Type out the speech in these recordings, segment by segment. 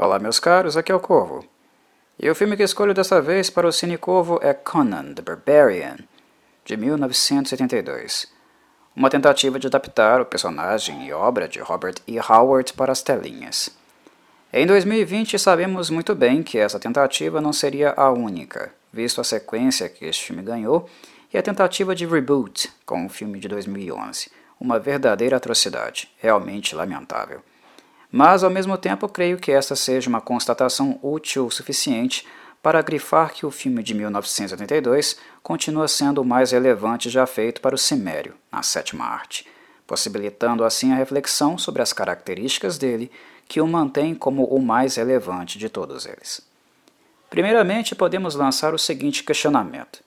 Olá, meus caros, aqui é o Corvo. E o filme que escolho dessa vez para o Cine Corvo é Conan the Barbarian, de 1982. Uma tentativa de adaptar o personagem e obra de Robert E. Howard para as telinhas. Em 2020, sabemos muito bem que essa tentativa não seria a única, visto a sequência que este filme ganhou e a tentativa de reboot com o filme de 2011. Uma verdadeira atrocidade, realmente lamentável. Mas, ao mesmo tempo, creio que esta seja uma constatação útil o suficiente para grifar que o filme de 1982 continua sendo o mais relevante já feito para o cimério, na sétima arte, possibilitando assim a reflexão sobre as características dele que o mantém como o mais relevante de todos eles. Primeiramente, podemos lançar o seguinte questionamento.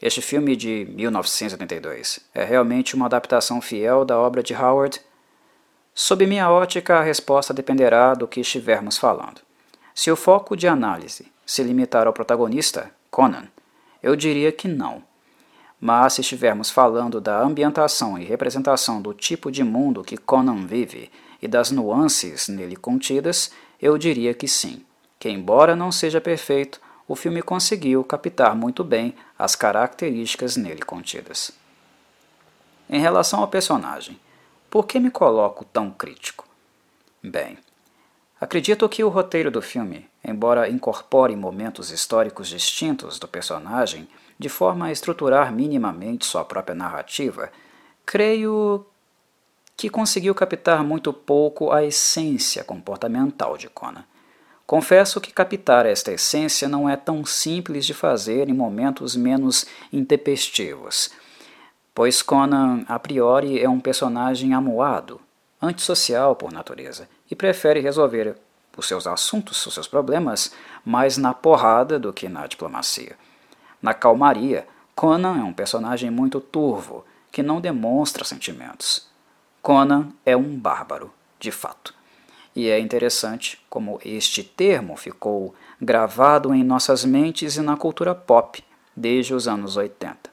Este filme de 1982 é realmente uma adaptação fiel da obra de Howard Sob minha ótica, a resposta dependerá do que estivermos falando. Se o foco de análise se limitar ao protagonista, Conan, eu diria que não. Mas se estivermos falando da ambientação e representação do tipo de mundo que Conan vive e das nuances nele contidas, eu diria que sim, que embora não seja perfeito, o filme conseguiu captar muito bem as características nele contidas. Em relação ao personagem, por que me coloco tão crítico? Bem, acredito que o roteiro do filme, embora incorpore momentos históricos distintos do personagem de forma a estruturar minimamente sua própria narrativa, creio que conseguiu captar muito pouco a essência comportamental de Conan. Confesso que captar esta essência não é tão simples de fazer em momentos menos intempestivos pois Conan, a priori, é um personagem amuado, antissocial por natureza, e prefere resolver os seus assuntos, os seus problemas, mais na porrada do que na diplomacia. Na calmaria, Conan é um personagem muito turvo, que não demonstra sentimentos. Conan é um bárbaro, de fato. E é interessante como este termo ficou gravado em nossas mentes e na cultura pop desde os anos 80.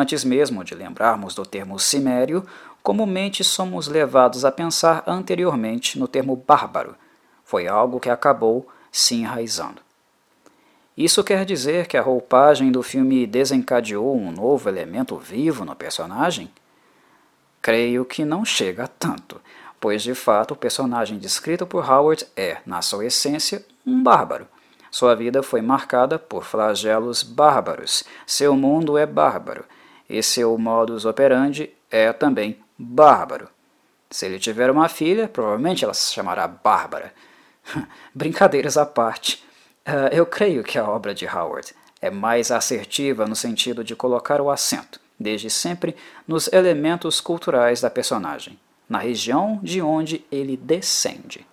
Antes mesmo de lembrarmos do termo cimério, comumente somos levados a pensar anteriormente no termo bárbaro. Foi algo que acabou se enraizando. Isso quer dizer que a roupagem do filme desencadeou um novo elemento vivo no personagem? Creio que não chega a tanto, pois de fato o personagem descrito por Howard é, na sua essência, um bárbaro. Sua vida foi marcada por flagelos bárbaros, seu mundo é bárbaro, e seu modus operandi é também bárbaro. Se ele tiver uma filha, provavelmente ela se chamará Bárbara. Brincadeiras à parte, uh, eu creio que a obra de Howard é mais assertiva no sentido de colocar o acento, desde sempre, nos elementos culturais da personagem, na região de onde ele descende.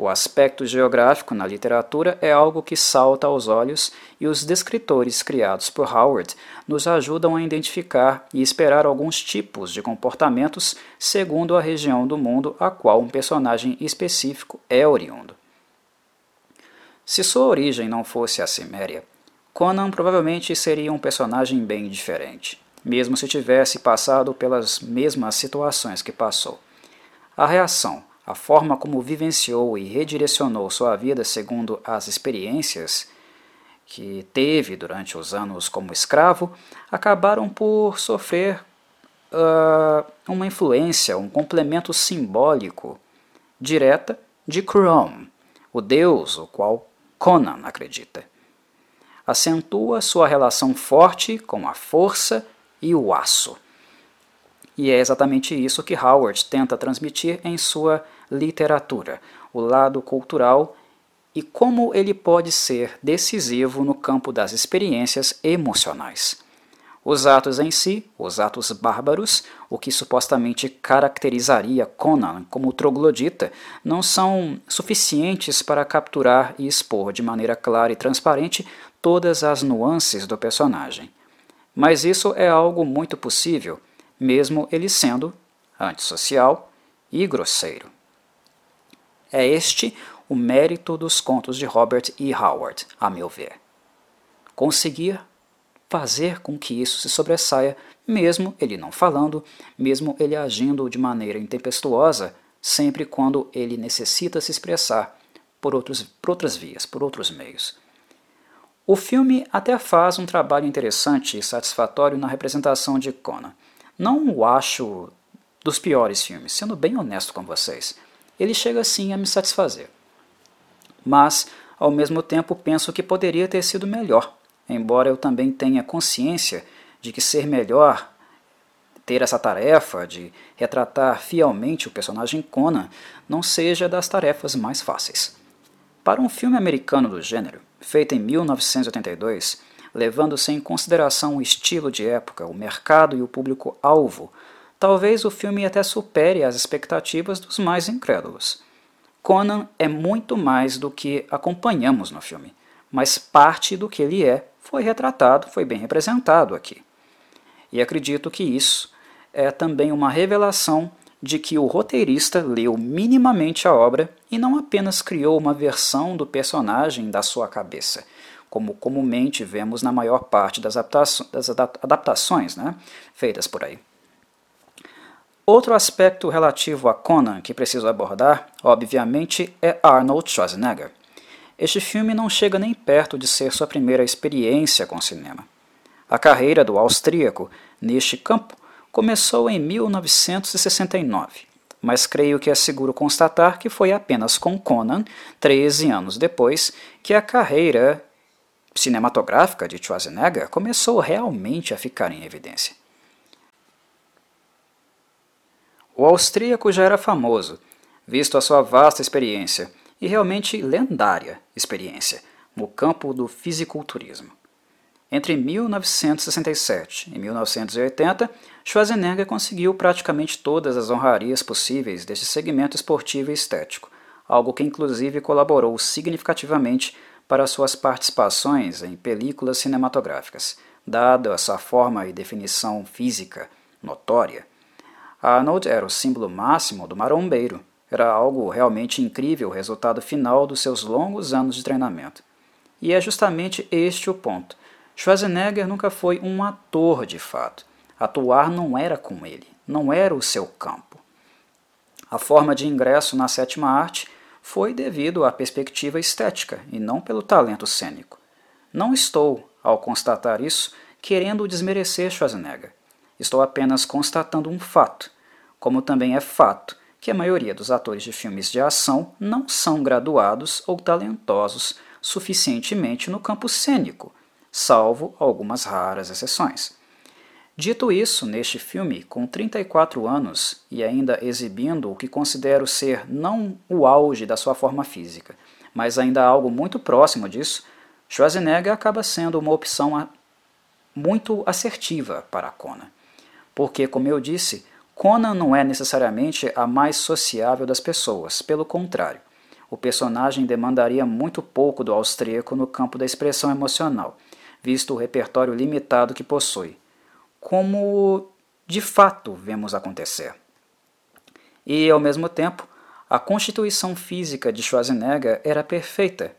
O aspecto geográfico na literatura é algo que salta aos olhos e os descritores criados por Howard nos ajudam a identificar e esperar alguns tipos de comportamentos segundo a região do mundo a qual um personagem específico é oriundo. Se sua origem não fosse a Ciméria, Conan provavelmente seria um personagem bem diferente, mesmo se tivesse passado pelas mesmas situações que passou. A reação a forma como vivenciou e redirecionou sua vida segundo as experiências que teve durante os anos como escravo, acabaram por sofrer uh, uma influência, um complemento simbólico direta de Crom, o deus o qual Conan acredita. Acentua sua relação forte com a força e o aço. E é exatamente isso que Howard tenta transmitir em sua literatura, o lado cultural e como ele pode ser decisivo no campo das experiências emocionais. Os atos em si, os atos bárbaros, o que supostamente caracterizaria Conan como troglodita, não são suficientes para capturar e expor de maneira clara e transparente todas as nuances do personagem. Mas isso é algo muito possível, mesmo ele sendo antissocial e grosseiro. É este o mérito dos contos de Robert E. Howard, a meu ver. Conseguir fazer com que isso se sobressaia, mesmo ele não falando, mesmo ele agindo de maneira intempestuosa, sempre quando ele necessita se expressar, por, outros, por outras vias, por outros meios. O filme até faz um trabalho interessante e satisfatório na representação de Conan. Não o acho dos piores filmes, sendo bem honesto com vocês. Ele chega sim a me satisfazer. Mas, ao mesmo tempo, penso que poderia ter sido melhor, embora eu também tenha consciência de que ser melhor, ter essa tarefa de retratar fielmente o personagem Conan, não seja das tarefas mais fáceis. Para um filme americano do gênero, feito em 1982, levando-se em consideração o estilo de época, o mercado e o público-alvo, talvez o filme até supere as expectativas dos mais incrédulos. Conan é muito mais do que acompanhamos no filme, mas parte do que ele é foi retratado, foi bem representado aqui. E acredito que isso é também uma revelação de que o roteirista leu minimamente a obra e não apenas criou uma versão do personagem da sua cabeça, como comumente vemos na maior parte das, adaptações né, feitas por aí. Outro aspecto relativo a Conan que preciso abordar, obviamente, é Arnold Schwarzenegger. Este filme não chega nem perto de ser sua primeira experiência com cinema. A carreira do austríaco neste campo começou em 1969, mas creio que é seguro constatar que foi apenas com Conan, 13 anos depois, que a carreira cinematográfica de Schwarzenegger começou realmente a ficar em evidência. O austríaco já era famoso, visto a sua vasta experiência e realmente lendária experiência no campo do fisiculturismo. Entre 1967 e 1980, Schwarzenegger conseguiu praticamente todas as honrarias possíveis deste segmento esportivo e estético, algo que inclusive colaborou significativamente para suas participações em películas cinematográficas, dada a sua forma e definição física notória. Arnold era o símbolo máximo do marombeiro. Era algo realmente incrível o resultado final dos seus longos anos de treinamento. E é justamente este o ponto. Schwarzenegger nunca foi um ator de fato. Atuar não era com ele, não era o seu campo. A forma de ingresso na sétima arte foi devido à perspectiva estética e não pelo talento cênico. Não estou, ao constatar isso, querendo desmerecer Schwarzenegger. Estou apenas constatando um fato, como também é fato que a maioria dos atores de filmes de ação não são graduados ou talentosos suficientemente no campo cênico salvo algumas raras exceções. Dito isso, neste filme, com 34 anos e ainda exibindo o que considero ser não o auge da sua forma física, mas ainda algo muito próximo disso, Schwarzenegger acaba sendo uma opção muito assertiva para Conan. Porque, como eu disse, Conan não é necessariamente a mais sociável das pessoas, pelo contrário. O personagem demandaria muito pouco do austríaco no campo da expressão emocional, visto o repertório limitado que possui, como de fato vemos acontecer. E, ao mesmo tempo, a constituição física de Schwarzenegger era perfeita,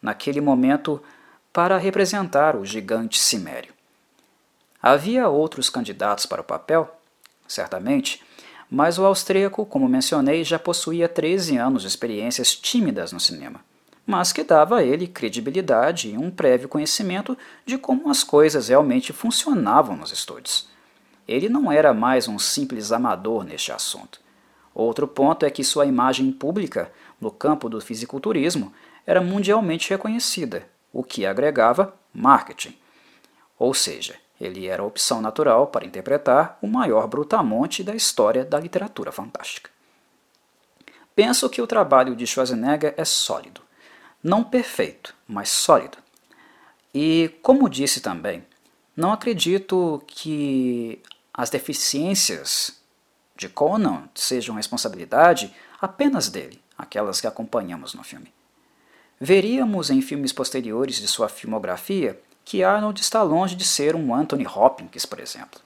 naquele momento, para representar o gigante cimério. Havia outros candidatos para o papel, certamente, mas o austríaco, como mencionei, já possuía 13 anos de experiências tímidas no cinema mas que dava a ele credibilidade e um prévio conhecimento de como as coisas realmente funcionavam nos estúdios. Ele não era mais um simples amador neste assunto. Outro ponto é que sua imagem pública no campo do fisiculturismo era mundialmente reconhecida, o que agregava marketing. Ou seja, ele era a opção natural para interpretar o maior brutamonte da história da literatura fantástica. Penso que o trabalho de Schwarzenegger é sólido não perfeito, mas sólido. E, como disse também, não acredito que as deficiências de Conan sejam responsabilidade apenas dele, aquelas que acompanhamos no filme. Veríamos em filmes posteriores de sua filmografia que Arnold está longe de ser um Anthony Hopkins, por exemplo.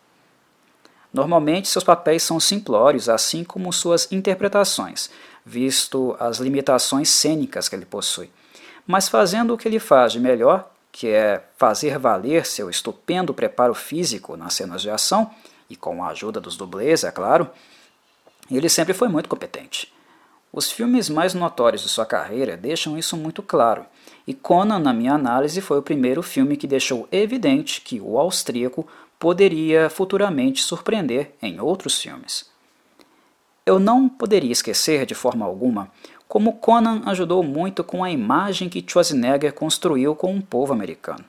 Normalmente seus papéis são simplórios, assim como suas interpretações, visto as limitações cênicas que ele possui mas fazendo o que ele faz de melhor, que é fazer valer seu estupendo preparo físico nas cenas de ação, e com a ajuda dos dublês, é claro, ele sempre foi muito competente. Os filmes mais notórios de sua carreira deixam isso muito claro, e Conan, na minha análise, foi o primeiro filme que deixou evidente que o austríaco poderia futuramente surpreender em outros filmes. Eu não poderia esquecer de forma alguma como Conan ajudou muito com a imagem que Schwarzenegger construiu com o povo americano.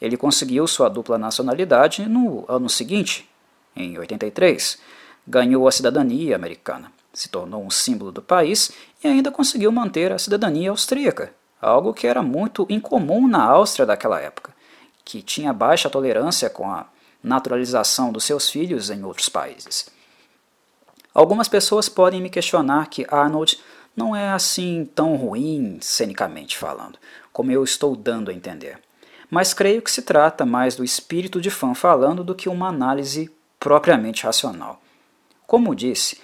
Ele conseguiu sua dupla nacionalidade no ano seguinte, em 83, ganhou a cidadania americana, se tornou um símbolo do país e ainda conseguiu manter a cidadania austríaca, algo que era muito incomum na Áustria daquela época, que tinha baixa tolerância com a naturalização dos seus filhos em outros países. Algumas pessoas podem me questionar que Arnold não é assim tão ruim, cenicamente falando, como eu estou dando a entender. Mas creio que se trata mais do espírito de fã falando do que uma análise propriamente racional. Como disse,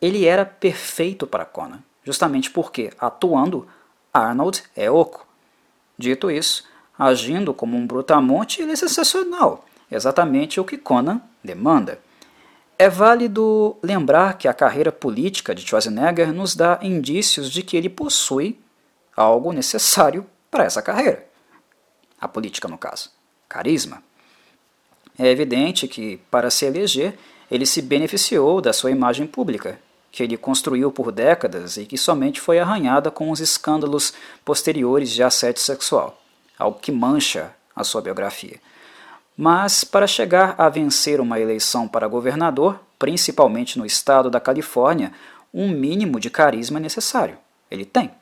ele era perfeito para Conan, justamente porque, atuando, Arnold é oco. Dito isso, agindo como um brutamonte, ele é sensacional, exatamente o que Conan demanda. É válido lembrar que a carreira política de Schwarzenegger nos dá indícios de que ele possui algo necessário para essa carreira. A política, no caso. Carisma. É evidente que, para se eleger, ele se beneficiou da sua imagem pública, que ele construiu por décadas e que somente foi arranhada com os escândalos posteriores de assédio sexual, algo que mancha a sua biografia. Mas, para chegar a vencer uma eleição para governador, principalmente no estado da Califórnia, um mínimo de carisma é necessário. Ele tem.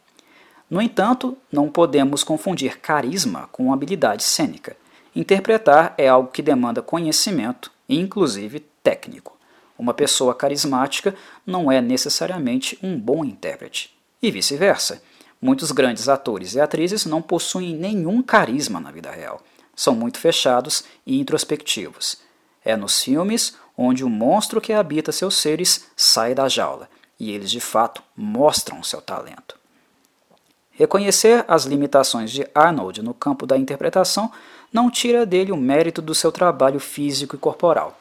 No entanto, não podemos confundir carisma com habilidade cênica. Interpretar é algo que demanda conhecimento, inclusive técnico. Uma pessoa carismática não é necessariamente um bom intérprete. E vice-versa. Muitos grandes atores e atrizes não possuem nenhum carisma na vida real são muito fechados e introspectivos. É nos filmes onde o monstro que habita seus seres sai da jaula e eles de fato mostram seu talento. Reconhecer as limitações de Arnold no campo da interpretação não tira dele o mérito do seu trabalho físico e corporal.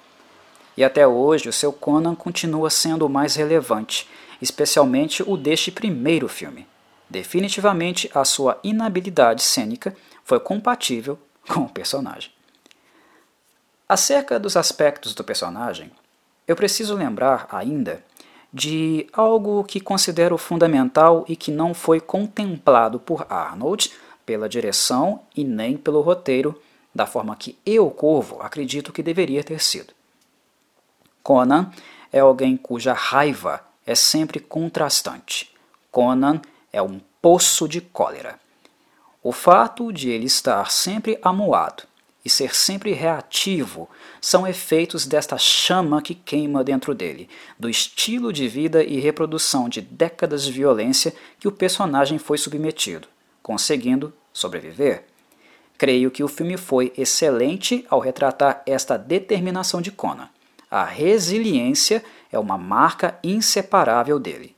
E até hoje o seu Conan continua sendo o mais relevante, especialmente o deste primeiro filme. Definitivamente a sua inabilidade cênica foi compatível com o personagem. Acerca dos aspectos do personagem, eu preciso lembrar ainda de algo que considero fundamental e que não foi contemplado por Arnold pela direção e nem pelo roteiro da forma que eu, Corvo, acredito que deveria ter sido. Conan é alguém cuja raiva é sempre contrastante. Conan é um poço de cólera. O fato de ele estar sempre amuado e ser sempre reativo são efeitos desta chama que queima dentro dele, do estilo de vida e reprodução de décadas de violência que o personagem foi submetido, conseguindo sobreviver. Creio que o filme foi excelente ao retratar esta determinação de Conan. A resiliência é uma marca inseparável dele.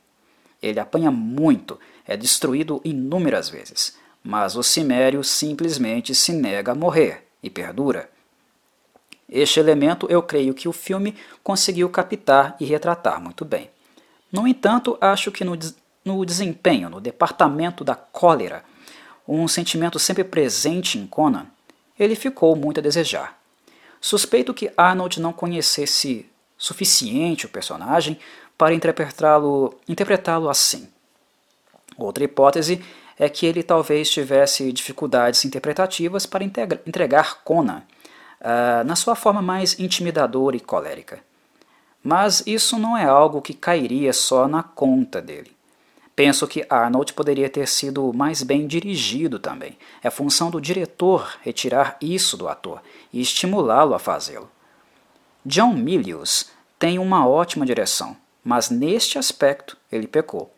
Ele apanha muito, é destruído inúmeras vezes mas o cimério simplesmente se nega a morrer e perdura. Este elemento eu creio que o filme conseguiu captar e retratar muito bem. No entanto, acho que no, no desempenho, no departamento da cólera, um sentimento sempre presente em Conan, ele ficou muito a desejar. Suspeito que Arnold não conhecesse suficiente o personagem para interpretá-lo interpretá assim. Outra hipótese é que ele talvez tivesse dificuldades interpretativas para entregar Conan uh, na sua forma mais intimidadora e colérica. Mas isso não é algo que cairia só na conta dele. Penso que Arnold poderia ter sido mais bem dirigido também. É função do diretor retirar isso do ator e estimulá-lo a fazê-lo. John Milius tem uma ótima direção, mas neste aspecto ele pecou.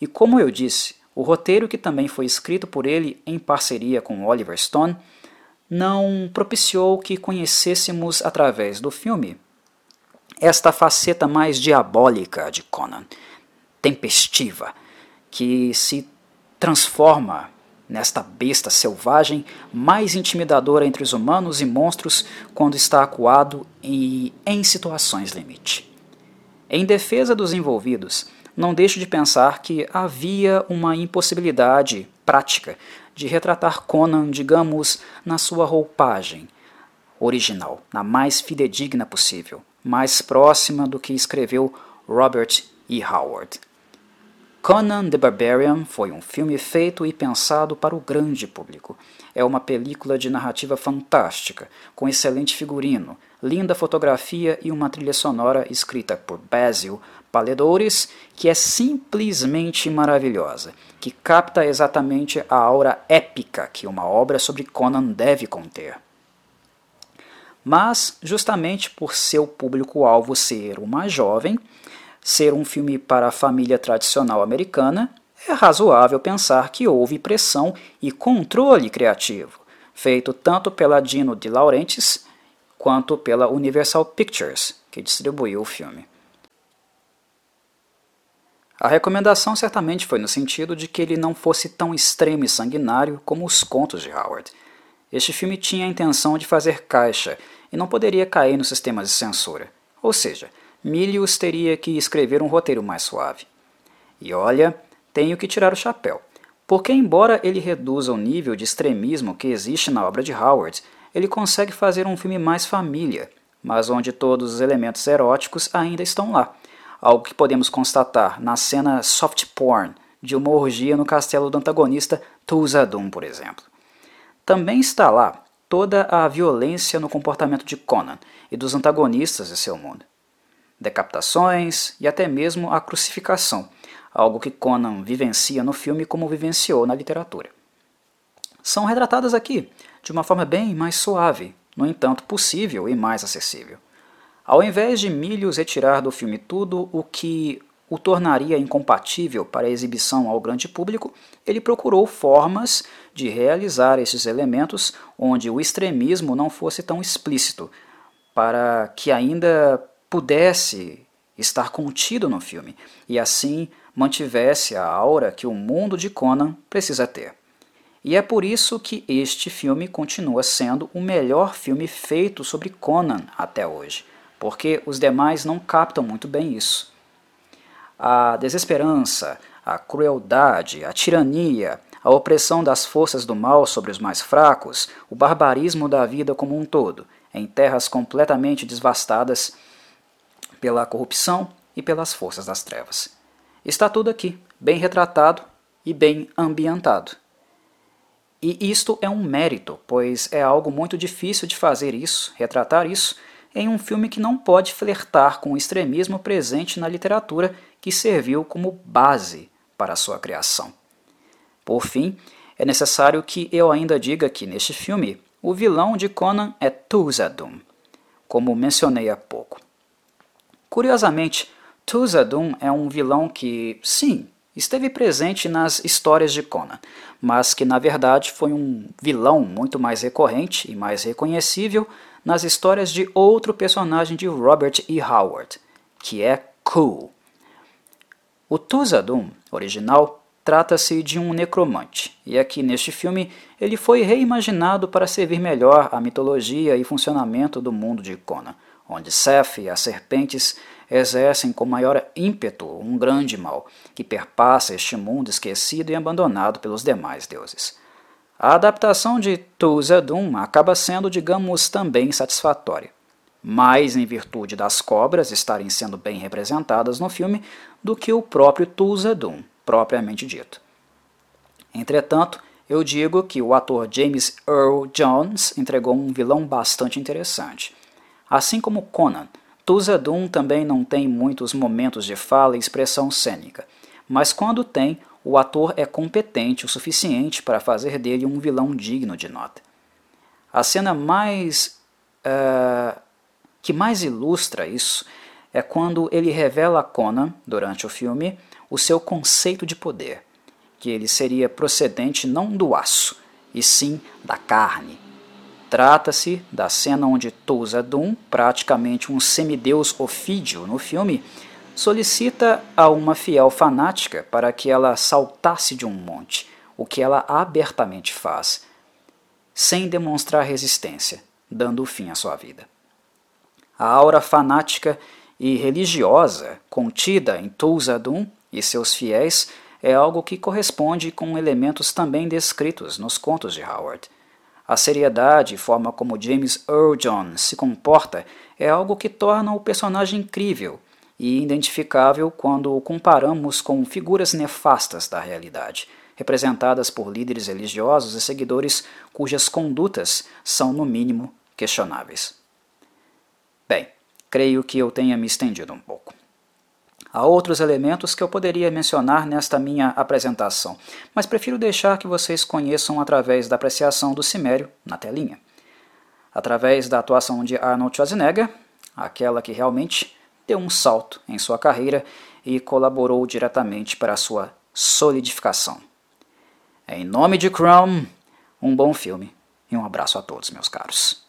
E como eu disse, o roteiro, que também foi escrito por ele em parceria com Oliver Stone, não propiciou que conhecêssemos através do filme esta faceta mais diabólica de Conan, tempestiva, que se transforma nesta besta selvagem mais intimidadora entre os humanos e monstros quando está acuado e em situações limite. Em defesa dos envolvidos, não deixo de pensar que havia uma impossibilidade prática de retratar Conan, digamos, na sua roupagem original, na mais fidedigna possível, mais próxima do que escreveu Robert E. Howard. Conan the Barbarian foi um filme feito e pensado para o grande público. É uma película de narrativa fantástica, com excelente figurino, linda fotografia e uma trilha sonora escrita por Basil Paledores, que é simplesmente maravilhosa, que capta exatamente a aura épica que uma obra sobre Conan deve conter. Mas, justamente por seu público-alvo ser o mais jovem, ser um filme para a família tradicional americana, é razoável pensar que houve pressão e controle criativo, feito tanto pela Dino de Laurentiis quanto pela Universal Pictures, que distribuiu o filme. A recomendação certamente foi no sentido de que ele não fosse tão extremo e sanguinário como os contos de Howard. Este filme tinha a intenção de fazer caixa e não poderia cair nos sistemas de censura. Ou seja, Milius teria que escrever um roteiro mais suave. E olha, tenho que tirar o chapéu, porque embora ele reduza o nível de extremismo que existe na obra de Howard, ele consegue fazer um filme mais família, mas onde todos os elementos eróticos ainda estão lá, algo que podemos constatar na cena soft porn de uma orgia no castelo do antagonista Tulsadum, por exemplo. Também está lá toda a violência no comportamento de Conan e dos antagonistas de seu mundo decapitações e até mesmo a crucificação, algo que Conan vivencia no filme como vivenciou na literatura. São retratadas aqui de uma forma bem mais suave, no entanto possível e mais acessível. Ao invés de Milius retirar do filme tudo o que o tornaria incompatível para a exibição ao grande público, ele procurou formas de realizar esses elementos onde o extremismo não fosse tão explícito, para que ainda pudesse estar contido no filme e assim mantivesse a aura que o mundo de Conan precisa ter. E é por isso que este filme continua sendo o melhor filme feito sobre Conan até hoje, porque os demais não captam muito bem isso. A desesperança, a crueldade, a tirania, a opressão das forças do mal sobre os mais fracos, o barbarismo da vida como um todo, em terras completamente devastadas pela corrupção e pelas forças das trevas. Está tudo aqui, bem retratado e bem ambientado. E isto é um mérito, pois é algo muito difícil de fazer isso, retratar isso, em um filme que não pode flertar com o extremismo presente na literatura que serviu como base para sua criação. Por fim, é necessário que eu ainda diga que neste filme o vilão de Conan é Tuzadum, como mencionei há pouco. Curiosamente, Tuzadum é um vilão que, sim, esteve presente nas histórias de Conan, mas que na verdade foi um vilão muito mais recorrente e mais reconhecível nas histórias de outro personagem de Robert E. Howard, que é Ku. O Tuzadum original trata-se de um necromante, e aqui neste filme ele foi reimaginado para servir melhor à mitologia e funcionamento do mundo de Conan onde Seth e as serpentes exercem com maior ímpeto um grande mal, que perpassa este mundo esquecido e abandonado pelos demais deuses. A adaptação de Tuzadum acaba sendo, digamos, também satisfatória, mais em virtude das cobras estarem sendo bem representadas no filme do que o próprio Tuzadum, propriamente dito. Entretanto, eu digo que o ator James Earl Jones entregou um vilão bastante interessante. Assim como Conan, Tuzadum também não tem muitos momentos de fala e expressão cênica, mas quando tem, o ator é competente o suficiente para fazer dele um vilão digno de nota. A cena mais uh, que mais ilustra isso é quando ele revela a Conan, durante o filme, o seu conceito de poder, que ele seria procedente não do aço, e sim da carne, Trata-se da cena onde Touzadum, praticamente um semideus ofídio no filme, solicita a uma fiel fanática para que ela saltasse de um monte, o que ela abertamente faz, sem demonstrar resistência, dando fim à sua vida. A aura fanática e religiosa contida em Touzadum e seus fiéis é algo que corresponde com elementos também descritos nos contos de Howard. A seriedade e forma como James Earl Jones se comporta é algo que torna o personagem incrível e identificável quando o comparamos com figuras nefastas da realidade, representadas por líderes religiosos e seguidores cujas condutas são, no mínimo, questionáveis. Bem, creio que eu tenha me estendido um pouco. Há outros elementos que eu poderia mencionar nesta minha apresentação, mas prefiro deixar que vocês conheçam através da apreciação do Cimério na telinha. Através da atuação de Arnold Schwarzenegger, aquela que realmente deu um salto em sua carreira e colaborou diretamente para sua solidificação. Em nome de Chrome, um bom filme e um abraço a todos, meus caros.